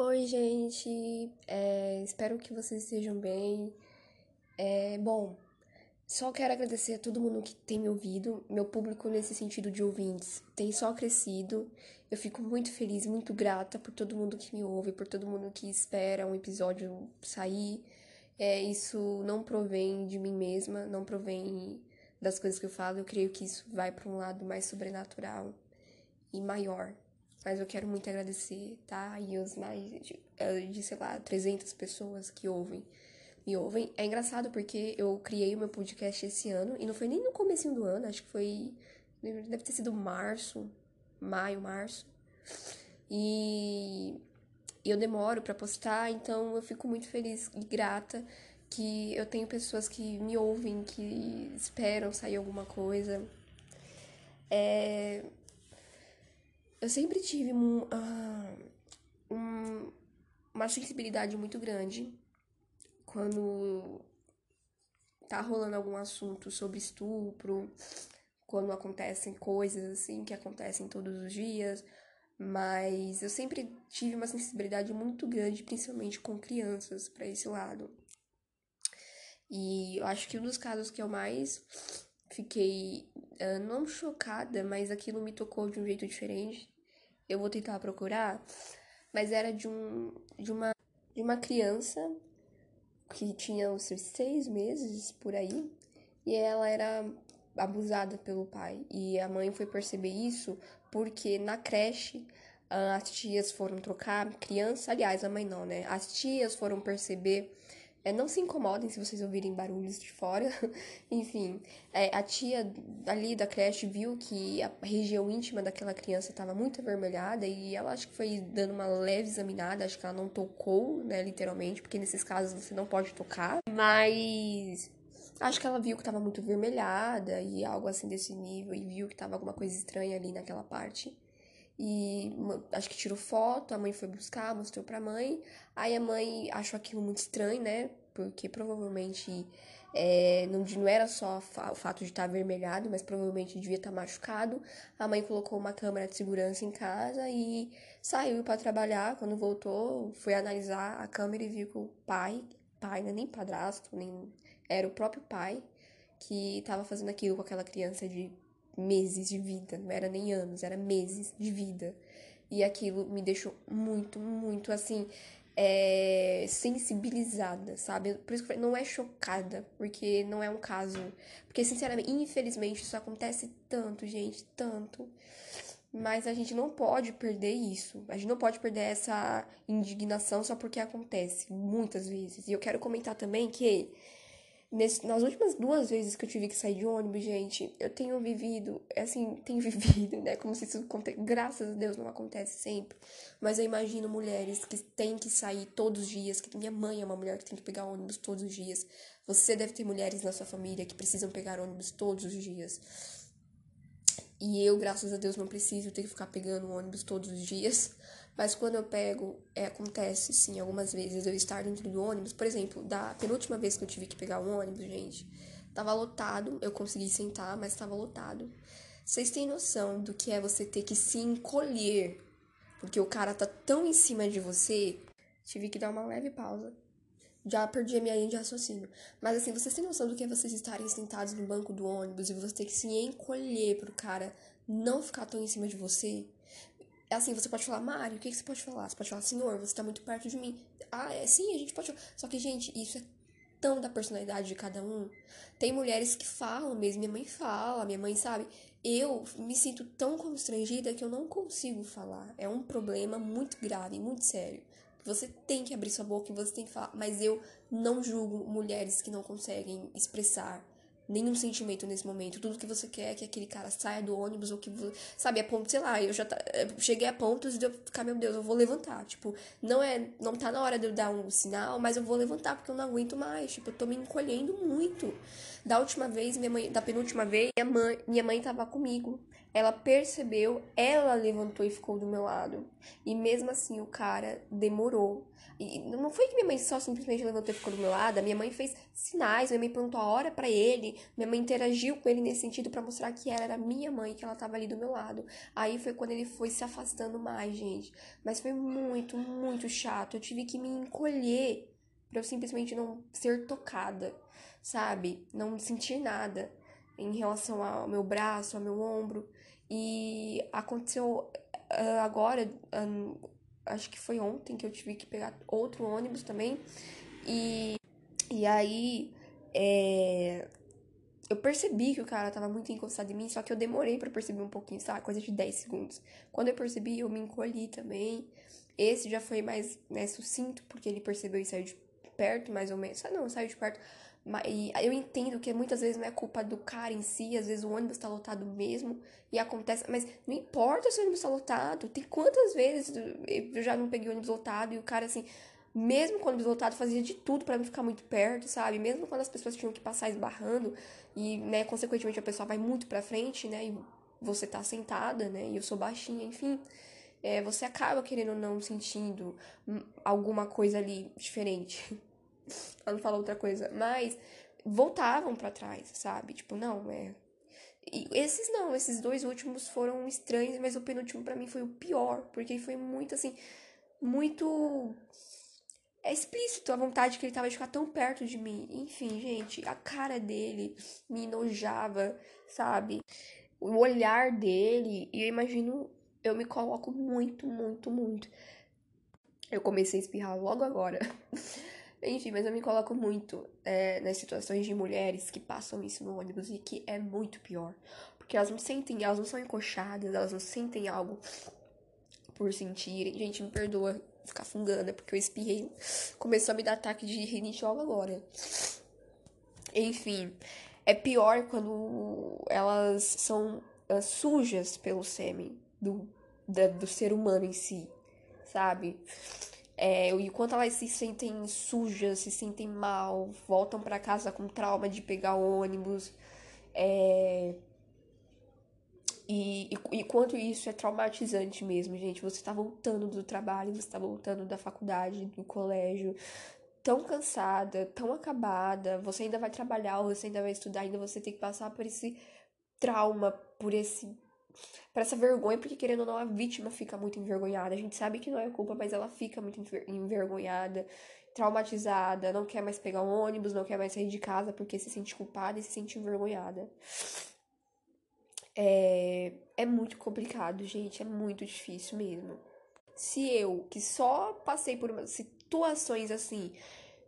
Oi, gente. É, espero que vocês estejam bem. É, bom, só quero agradecer a todo mundo que tem me ouvido. Meu público, nesse sentido de ouvintes, tem só crescido. Eu fico muito feliz, muito grata por todo mundo que me ouve, por todo mundo que espera um episódio sair. É, isso não provém de mim mesma, não provém das coisas que eu falo. Eu creio que isso vai para um lado mais sobrenatural e maior. Mas eu quero muito agradecer, tá? E os mais de, eh, de, sei lá, 300 pessoas que ouvem, me ouvem. É engraçado porque eu criei o meu podcast esse ano, e não foi nem no começo do ano, acho que foi, deve ter sido março, maio, março. E eu demoro para postar, então eu fico muito feliz e grata que eu tenho pessoas que me ouvem, que esperam sair alguma coisa. É, eu sempre tive um, uh, um, uma sensibilidade muito grande quando tá rolando algum assunto sobre estupro, quando acontecem coisas assim que acontecem todos os dias, mas eu sempre tive uma sensibilidade muito grande, principalmente com crianças, para esse lado. E eu acho que um dos casos que eu mais fiquei uh, não chocada, mas aquilo me tocou de um jeito diferente. Eu vou tentar procurar, mas era de um de uma de uma criança que tinha seus seis meses por aí e ela era abusada pelo pai e a mãe foi perceber isso porque na creche as tias foram trocar criança, aliás, a mãe não, né? As tias foram perceber é, não se incomodem se vocês ouvirem barulhos de fora. Enfim, é, a tia ali da creche viu que a região íntima daquela criança estava muito avermelhada e ela acho que foi dando uma leve examinada, acho que ela não tocou, né, literalmente, porque nesses casos você não pode tocar, mas acho que ela viu que estava muito avermelhada e algo assim desse nível e viu que estava alguma coisa estranha ali naquela parte. E acho que tirou foto, a mãe foi buscar, mostrou pra mãe. Aí a mãe achou aquilo muito estranho, né? Porque provavelmente é, não, não era só o fato de estar avermelhado, mas provavelmente devia estar machucado. A mãe colocou uma câmera de segurança em casa e saiu para trabalhar. Quando voltou, foi analisar a câmera e viu que o pai, pai, não é nem padrasto, nem era o próprio pai que estava fazendo aquilo com aquela criança de meses de vida, não era nem anos, era meses de vida. E aquilo me deixou muito, muito assim, é, sensibilizada, sabe? Por isso que não é chocada, porque não é um caso. Porque, sinceramente, infelizmente, isso acontece tanto, gente, tanto. Mas a gente não pode perder isso. A gente não pode perder essa indignação só porque acontece, muitas vezes. E eu quero comentar também que Nesse, nas últimas duas vezes que eu tive que sair de ônibus, gente, eu tenho vivido, assim, tenho vivido, né? Como se isso acontece. Graças a Deus não acontece sempre. Mas eu imagino mulheres que têm que sair todos os dias, que minha mãe é uma mulher que tem que pegar ônibus todos os dias. Você deve ter mulheres na sua família que precisam pegar ônibus todos os dias. E eu, graças a Deus, não preciso ter que ficar pegando ônibus todos os dias. Mas quando eu pego, é, acontece sim, algumas vezes eu estar dentro do ônibus. Por exemplo, da penúltima vez que eu tive que pegar um ônibus, gente, tava lotado. Eu consegui sentar, mas tava lotado. Vocês têm noção do que é você ter que se encolher porque o cara tá tão em cima de você? Tive que dar uma leve pausa. Já perdi a minha linha de raciocínio. Mas assim, vocês têm noção do que é vocês estarem sentados no banco do ônibus e você ter que se encolher pro cara não ficar tão em cima de você? É assim, você pode falar, Mário, o que, que você pode falar? Você pode falar, senhor, você tá muito perto de mim. Ah, é sim, a gente pode falar. Só que, gente, isso é tão da personalidade de cada um. Tem mulheres que falam mesmo, minha mãe fala, minha mãe sabe. Eu me sinto tão constrangida que eu não consigo falar. É um problema muito grave, muito sério. Você tem que abrir sua boca e você tem que falar. Mas eu não julgo mulheres que não conseguem expressar nenhum sentimento nesse momento. Tudo que você quer é que aquele cara saia do ônibus ou que, sabe, a ponto, sei lá, eu já tá, cheguei a pontos de eu ficar, meu Deus, eu vou levantar. Tipo, não é, não tá na hora de eu dar um sinal, mas eu vou levantar porque eu não aguento mais. Tipo, eu tô me encolhendo muito. Da última vez, minha mãe, da penúltima vez, minha mãe, minha mãe tava comigo. Ela percebeu, ela levantou e ficou do meu lado. E mesmo assim o cara demorou. E não foi que minha mãe só simplesmente levantou e ficou do meu lado, a minha mãe fez sinais, minha mãe perguntou a hora para ele, minha mãe interagiu com ele nesse sentido para mostrar que ela era minha mãe, que ela tava ali do meu lado. Aí foi quando ele foi se afastando mais, gente. Mas foi muito, muito chato. Eu tive que me encolher para eu simplesmente não ser tocada, sabe? Não sentir nada em relação ao meu braço, ao meu ombro. E aconteceu uh, agora, um, acho que foi ontem que eu tive que pegar outro ônibus também. E, e aí é, eu percebi que o cara tava muito encostado em mim, só que eu demorei para perceber um pouquinho, sabe? Coisa de 10 segundos. Quando eu percebi, eu me encolhi também. Esse já foi mais né, sucinto, porque ele percebeu e saiu de perto, mais ou menos. Ah, não, saiu de perto. E eu entendo que muitas vezes não é culpa do cara em si, às vezes o ônibus tá lotado mesmo e acontece, mas não importa se o ônibus tá lotado. Tem quantas vezes eu já não peguei ônibus lotado e o cara assim, mesmo com o ônibus lotado, fazia de tudo para não ficar muito perto, sabe? Mesmo quando as pessoas tinham que passar esbarrando e, né, consequentemente a pessoa vai muito pra frente, né, e você tá sentada, né, e eu sou baixinha, enfim. É, você acaba querendo ou não sentindo alguma coisa ali diferente. Ela não fala outra coisa. Mas voltavam para trás, sabe? Tipo, não, é. E esses não, esses dois últimos foram estranhos, mas o penúltimo para mim foi o pior, porque foi muito assim, muito é explícito a vontade que ele tava de ficar tão perto de mim. Enfim, gente, a cara dele me enojava, sabe? O olhar dele, e eu imagino, eu me coloco muito, muito, muito. Eu comecei a espirrar logo agora. Enfim, mas eu me coloco muito é, nas situações de mulheres que passam isso no ônibus e que é muito pior. Porque elas não sentem, elas não são encoxadas, elas não sentem algo por sentirem. Gente, me perdoa ficar fungando, é porque eu espirrei. Começou a me dar ataque de rinitiola agora. Enfim, é pior quando elas são uh, sujas pelo sêmen do, da, do ser humano em si, sabe? É, e quanto elas se sentem sujas, se sentem mal, voltam para casa com trauma de pegar ônibus. É... E, e, e, quanto isso é traumatizante mesmo, gente. Você tá voltando do trabalho, você tá voltando da faculdade, do colégio, tão cansada, tão acabada. Você ainda vai trabalhar, você ainda vai estudar, ainda você tem que passar por esse trauma, por esse para essa vergonha, porque querendo ou não, a vítima fica muito envergonhada. A gente sabe que não é culpa, mas ela fica muito envergonhada, traumatizada, não quer mais pegar um ônibus, não quer mais sair de casa porque se sente culpada e se sente envergonhada. É, é muito complicado, gente, é muito difícil mesmo. Se eu, que só passei por situações assim,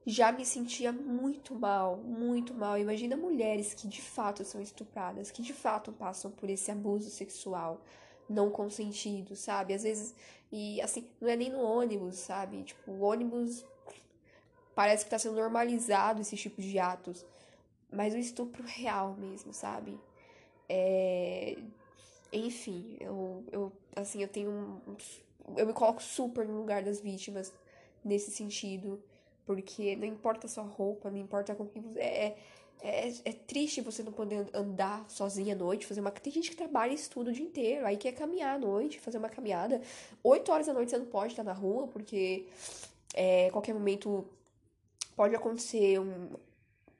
já me sentia muito mal, muito mal. Imagina mulheres que de fato são estupradas, que de fato passam por esse abuso sexual não consentido, sabe? Às vezes, e assim, não é nem no ônibus, sabe? Tipo, o ônibus parece que tá sendo normalizado esse tipo de atos, mas o estupro real mesmo, sabe? É... Enfim, eu, eu, assim, eu tenho um, eu me coloco super no lugar das vítimas nesse sentido. Porque não importa a sua roupa, não importa com quem você. É, é, é triste você não poder andar sozinha à noite, fazer uma. Tem gente que trabalha e estuda o dia inteiro, aí quer caminhar à noite, fazer uma caminhada. Oito horas da noite você não pode estar na rua, porque é, qualquer momento pode acontecer um,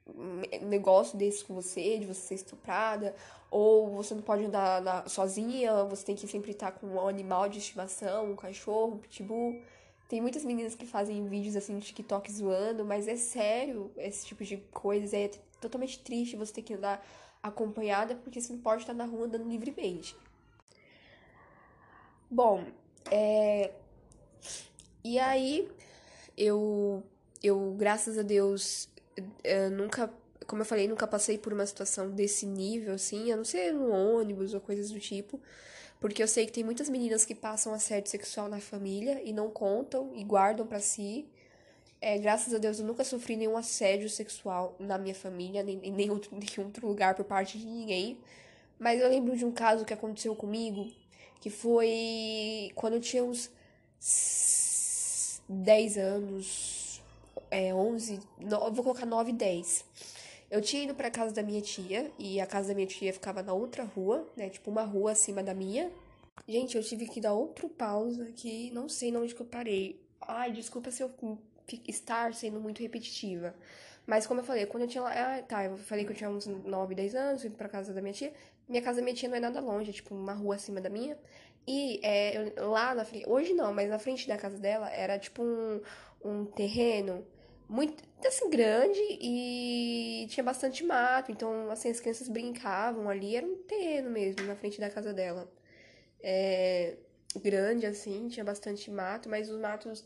um negócio desse com você, de você ser estuprada, ou você não pode andar na, sozinha, você tem que sempre estar com um animal de estimação, um cachorro, um pitbull. Tem muitas meninas que fazem vídeos assim no TikTok zoando, mas é sério esse tipo de coisas. É totalmente triste você ter que andar acompanhada porque você não pode estar na rua andando livremente. Bom, é... e aí eu, eu graças a Deus, eu nunca, como eu falei, nunca passei por uma situação desse nível, assim, a não ser no ônibus ou coisas do tipo. Porque eu sei que tem muitas meninas que passam assédio sexual na família e não contam e guardam para si. É, graças a Deus eu nunca sofri nenhum assédio sexual na minha família, nem em nenhum, nenhum outro lugar por parte de ninguém. Mas eu lembro de um caso que aconteceu comigo, que foi quando eu tinha uns 10 anos, é, 11, no, vou colocar 9, 10. Eu tinha ido pra casa da minha tia, e a casa da minha tia ficava na outra rua, né? Tipo, uma rua acima da minha. Gente, eu tive que dar outro pausa aqui, não sei onde que eu parei. Ai, desculpa se eu estar sendo muito repetitiva. Mas como eu falei, quando eu tinha lá. Ah, tá, eu falei que eu tinha uns 9, 10 anos, fui pra casa da minha tia. Minha casa da minha tia não é nada longe, é tipo uma rua acima da minha. E é, eu, lá na frente. Hoje não, mas na frente da casa dela era tipo um, um terreno muito assim grande e tinha bastante mato, então assim as crianças brincavam ali, era um terreno mesmo na frente da casa dela. É, grande assim, tinha bastante mato, mas os matos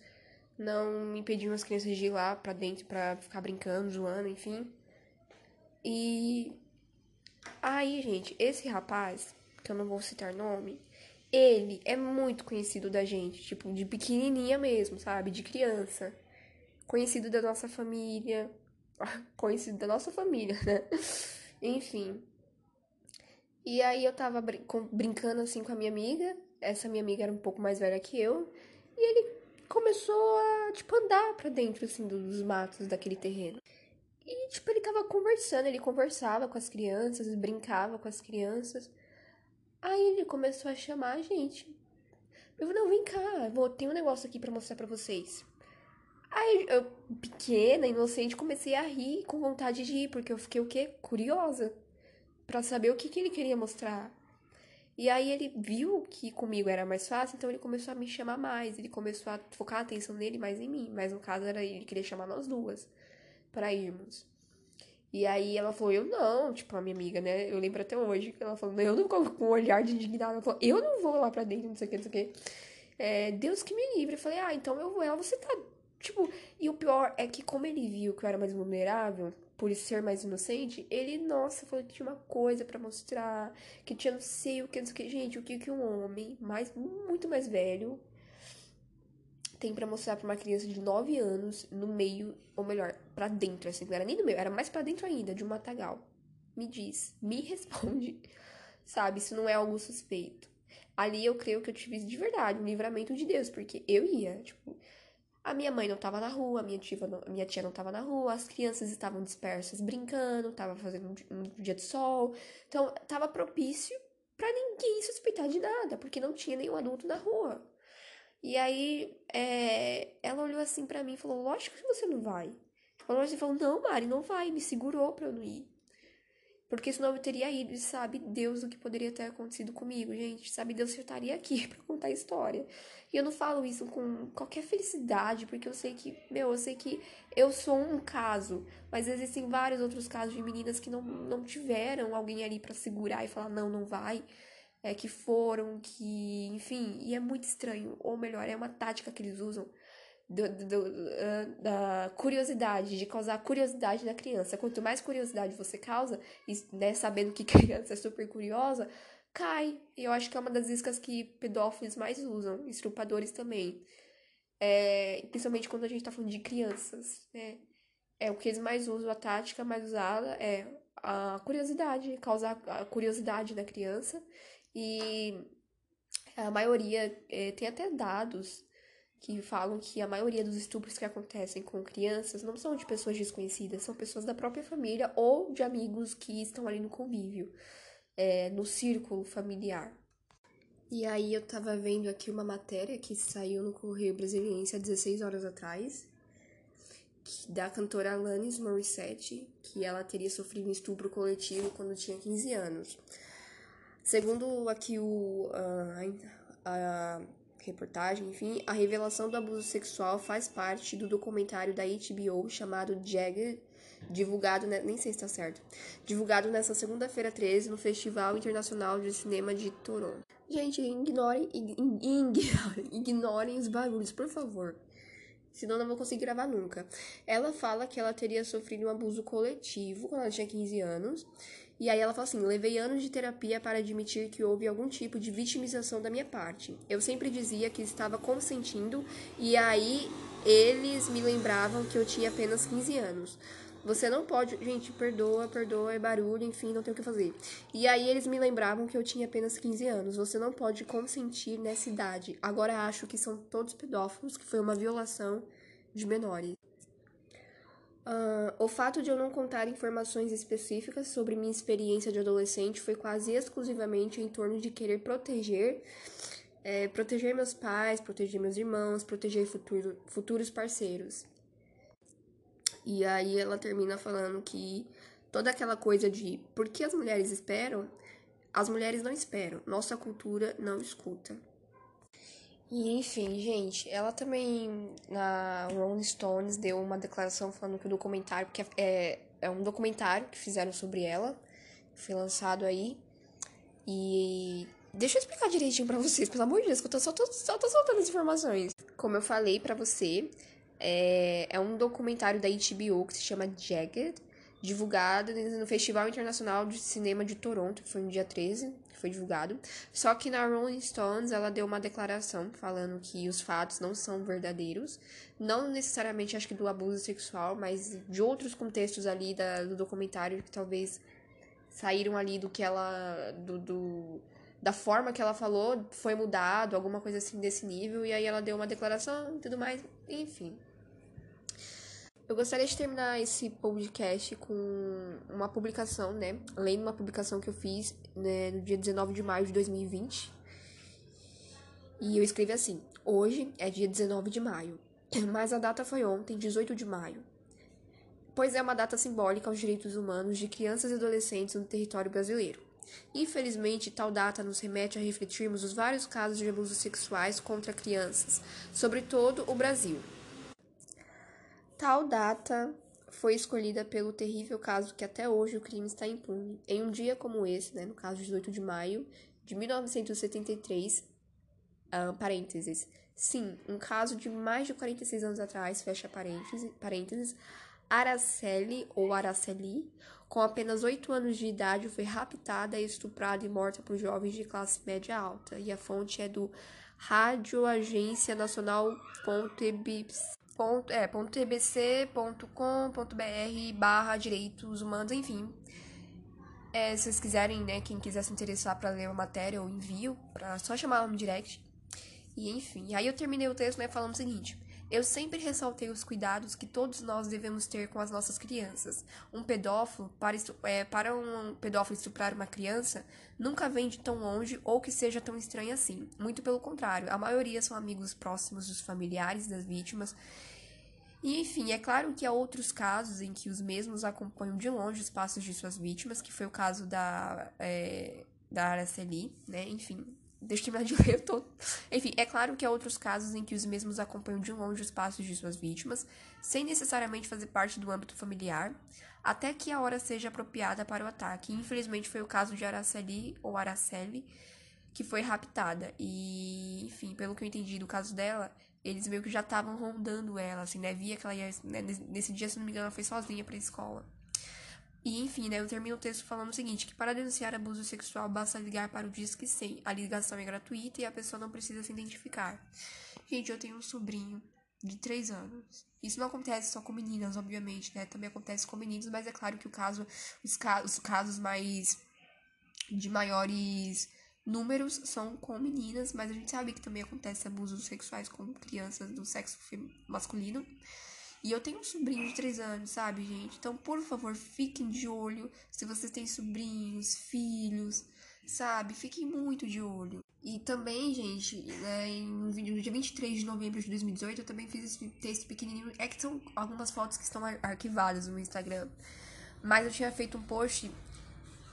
não impediam as crianças de ir lá para dentro para ficar brincando, zoando, enfim. E aí, gente, esse rapaz, que eu não vou citar nome, ele é muito conhecido da gente, tipo, de pequenininha mesmo, sabe? De criança. Conhecido da nossa família. Conhecido da nossa família, né? Enfim. E aí eu tava brin brincando assim com a minha amiga. Essa minha amiga era um pouco mais velha que eu. E ele começou a, tipo, andar pra dentro, assim, dos matos daquele terreno. E, tipo, ele tava conversando, ele conversava com as crianças, brincava com as crianças. Aí ele começou a chamar a gente. Eu falei, não, vem cá, vou, tem um negócio aqui para mostrar para vocês. Aí eu, pequena, inocente, comecei a rir com vontade de ir, porque eu fiquei o quê? Curiosa. para saber o que, que ele queria mostrar. E aí ele viu que comigo era mais fácil, então ele começou a me chamar mais, ele começou a focar a atenção nele mais em mim, mas no caso era ele queria chamar nós duas para irmos. E aí ela falou, eu não, tipo, a minha amiga, né? Eu lembro até hoje que ela falou, eu não com um olhar de indignada, ela falou, eu não vou lá pra dentro, não sei o que, não sei o que. É, Deus que me livre. Eu falei, ah, então eu vou. Ela, você tá. Tipo, e o pior é que, como ele viu que eu era mais vulnerável, por ser mais inocente, ele, nossa, falou que tinha uma coisa para mostrar, que tinha não sei o que, não sei o que. Gente, o que, que um homem mais, muito mais velho tem para mostrar para uma criança de 9 anos no meio, ou melhor, para dentro, assim, não era nem no meio, era mais para dentro ainda, de um matagal. Me diz, me responde, sabe? Isso não é algo suspeito. Ali eu creio que eu tive de verdade um livramento de Deus, porque eu ia, tipo, a minha mãe não estava na rua, a minha tia, não, minha tia não estava na rua, as crianças estavam dispersas brincando, estava fazendo um, dia de sol. Então, estava propício para ninguém suspeitar de nada, porque não tinha nenhum adulto na rua. E aí, é, ela olhou assim para mim e falou: Lógico que você não vai. Ela assim e falou: Não, Mari, não vai. Me segurou pra eu não ir. Porque senão eu teria ido e sabe Deus o que poderia ter acontecido comigo, gente. Sabe Deus eu estaria aqui para contar a história. E eu não falo isso com qualquer felicidade, porque eu sei que, meu, eu sei que eu sou um caso, mas existem vários outros casos de meninas que não, não tiveram alguém ali para segurar e falar não, não vai. É que foram, que, enfim, e é muito estranho, ou melhor, é uma tática que eles usam do, do, uh, da curiosidade, de causar curiosidade na criança. Quanto mais curiosidade você causa, e, né, sabendo que criança é super curiosa, cai. E eu acho que é uma das iscas que pedófilos mais usam, estrupadores também. É, principalmente quando a gente tá falando de crianças, né? É o que eles mais usam, a tática mais usada é a curiosidade, causar a curiosidade na criança. E a maioria é, tem até dados que falam que a maioria dos estupros que acontecem com crianças não são de pessoas desconhecidas, são pessoas da própria família ou de amigos que estão ali no convívio, é, no círculo familiar. E aí eu tava vendo aqui uma matéria que saiu no Correio Brasiliense há 16 horas atrás, da cantora Alanis Morissette, que ela teria sofrido um estupro coletivo quando tinha 15 anos. Segundo aqui o, a, a reportagem, enfim, a revelação do abuso sexual faz parte do documentário da HBO chamado Jagger, divulgado, nem sei se está certo, divulgado nessa segunda-feira 13 no Festival Internacional de Cinema de Toronto. Gente, ignorem, ignorem, ignorem os barulhos, por favor. Senão não vou conseguir gravar nunca. Ela fala que ela teria sofrido um abuso coletivo quando ela tinha 15 anos e aí ela fala assim: levei anos de terapia para admitir que houve algum tipo de vitimização da minha parte. Eu sempre dizia que estava consentindo, e aí eles me lembravam que eu tinha apenas 15 anos. Você não pode. Gente, perdoa, perdoa, é barulho, enfim, não tem o que fazer. E aí eles me lembravam que eu tinha apenas 15 anos. Você não pode consentir nessa idade. Agora acho que são todos pedófilos, que foi uma violação de menores. Uh, o fato de eu não contar informações específicas sobre minha experiência de adolescente foi quase exclusivamente em torno de querer proteger, é, proteger meus pais, proteger meus irmãos, proteger futuro, futuros parceiros. E aí ela termina falando que toda aquela coisa de por que as mulheres esperam, as mulheres não esperam, nossa cultura não escuta. E enfim, gente, ela também na Rolling Stones deu uma declaração falando que o documentário, porque é, é um documentário que fizeram sobre ela, foi lançado aí. E deixa eu explicar direitinho para vocês, pelo amor de Deus, que eu tô, só, tô, só tô soltando as informações. Como eu falei para você, é, é um documentário da HBO que se chama Jagged, divulgado no Festival Internacional de Cinema de Toronto, que foi no dia 13, que foi divulgado. Só que na Rolling Stones ela deu uma declaração falando que os fatos não são verdadeiros, não necessariamente acho que do abuso sexual, mas de outros contextos ali da, do documentário que talvez saíram ali do que ela do, do da forma que ela falou foi mudado, alguma coisa assim desse nível, e aí ela deu uma declaração e tudo mais, enfim. Eu gostaria de terminar esse podcast com uma publicação, né? Lendo uma publicação que eu fiz né, no dia 19 de maio de 2020. E eu escrevi assim: Hoje é dia 19 de maio, mas a data foi ontem, 18 de maio. Pois é uma data simbólica aos direitos humanos de crianças e adolescentes no território brasileiro. Infelizmente, tal data nos remete a refletirmos os vários casos de abusos sexuais contra crianças, sobretudo o Brasil. Tal data foi escolhida pelo terrível caso que até hoje o crime está impune. Em um dia como esse, né, no caso 18 de maio de 1973, uh, parênteses, sim, um caso de mais de 46 anos atrás, fecha parênteses, parênteses Araceli ou Araceli, com apenas 8 anos de idade, foi raptada, estuprada e morta por jovens de classe média alta. E a fonte é do Rádio Agência Nacional ponto, é, ponto tbc.com.br barra direitos humanos, enfim. É, se vocês quiserem, né, quem quiser se interessar para ler a matéria, eu envio, para só chamar no direct. E enfim, aí eu terminei o texto, né, falando o seguinte: eu sempre ressaltei os cuidados que todos nós devemos ter com as nossas crianças. Um pedófilo, para, é, para um pedófilo estuprar uma criança, nunca vem de tão longe ou que seja tão estranho assim. Muito pelo contrário, a maioria são amigos próximos dos familiares das vítimas e enfim, é claro que há outros casos em que os mesmos acompanham de longe os passos de suas vítimas, que foi o caso da, é, da Araceli, né? Enfim, deixa eu terminar de ler, eu tô... Enfim, é claro que há outros casos em que os mesmos acompanham de longe os passos de suas vítimas, sem necessariamente fazer parte do âmbito familiar, até que a hora seja apropriada para o ataque. Infelizmente foi o caso de Araceli ou Araceli, que foi raptada. E, enfim, pelo que eu entendi do caso dela, eles meio que já estavam rondando ela, assim, né? Via que ela ia. Né? Nesse dia, se não me engano, ela foi sozinha pra escola. E enfim, né, eu termino o texto falando o seguinte, que para denunciar abuso sexual basta ligar para o Disque 100. A ligação é gratuita e a pessoa não precisa se identificar. Gente, eu tenho um sobrinho de 3 anos. Isso não acontece só com meninas, obviamente, né? Também acontece com meninos, mas é claro que o caso, os, ca os casos mais de maiores números são com meninas, mas a gente sabe que também acontece abusos sexuais com crianças do sexo masculino. E eu tenho um sobrinho de 3 anos, sabe, gente? Então, por favor, fiquem de olho se vocês têm sobrinhos, filhos, sabe? Fiquem muito de olho. E também, gente, né, no dia 23 de novembro de 2018, eu também fiz esse texto pequenininho. É que são algumas fotos que estão arquivadas no Instagram. Mas eu tinha feito um post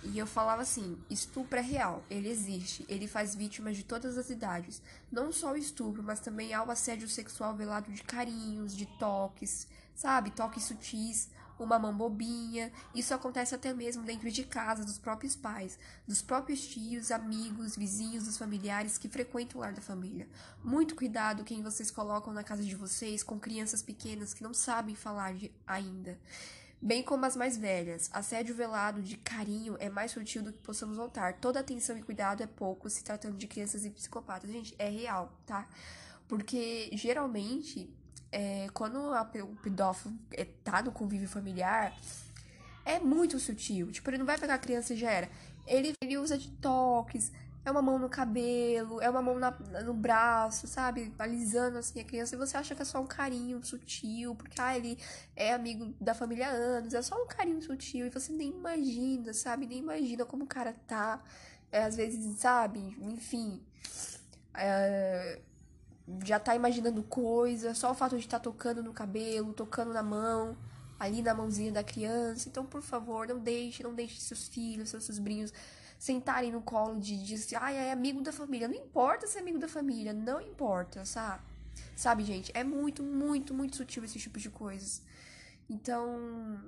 e eu falava assim: estupro é real, ele existe, ele faz vítimas de todas as idades. Não só o estupro, mas também há o assédio sexual velado de carinhos, de toques, sabe? Toques sutis, uma mão bobinha. Isso acontece até mesmo dentro de casa dos próprios pais, dos próprios tios, amigos, vizinhos, dos familiares que frequentam o lar da família. Muito cuidado quem vocês colocam na casa de vocês com crianças pequenas que não sabem falar de, ainda bem como as mais velhas. Assédio velado de carinho é mais sutil do que possamos notar. Toda atenção e cuidado é pouco se tratando de crianças e psicopatas. Gente, é real, tá? Porque geralmente, é, quando o pedófilo é, tá no convívio familiar, é muito sutil. Tipo, ele não vai pegar a criança e já era. Ele, ele usa de toques, é uma mão no cabelo, é uma mão na, no braço, sabe? Alisando assim a criança. E você acha que é só um carinho sutil, porque ah, ele é amigo da família há anos, é só um carinho sutil. E você nem imagina, sabe? Nem imagina como o cara tá. É, às vezes, sabe? Enfim. É, já tá imaginando coisa, só o fato de estar tá tocando no cabelo, tocando na mão, ali na mãozinha da criança. Então, por favor, não deixe, não deixe seus filhos, seus sobrinhos sentarem no colo de, de ai, é amigo da família. Não importa se é amigo da família, não importa, sabe? Sabe, gente, é muito, muito, muito sutil esse tipo de coisas. Então,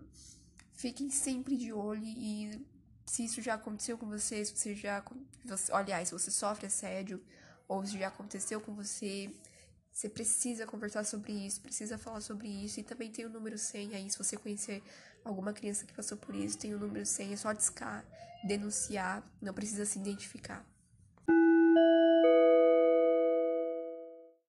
fiquem sempre de olho e se isso já aconteceu com você, se você já. Você, aliás, se você sofre assédio, ou se já aconteceu com você, você precisa conversar sobre isso, precisa falar sobre isso. E também tem o número 100 aí, se você conhecer alguma criança que passou por isso, tem o um número de senha, é só discar, denunciar, não precisa se identificar.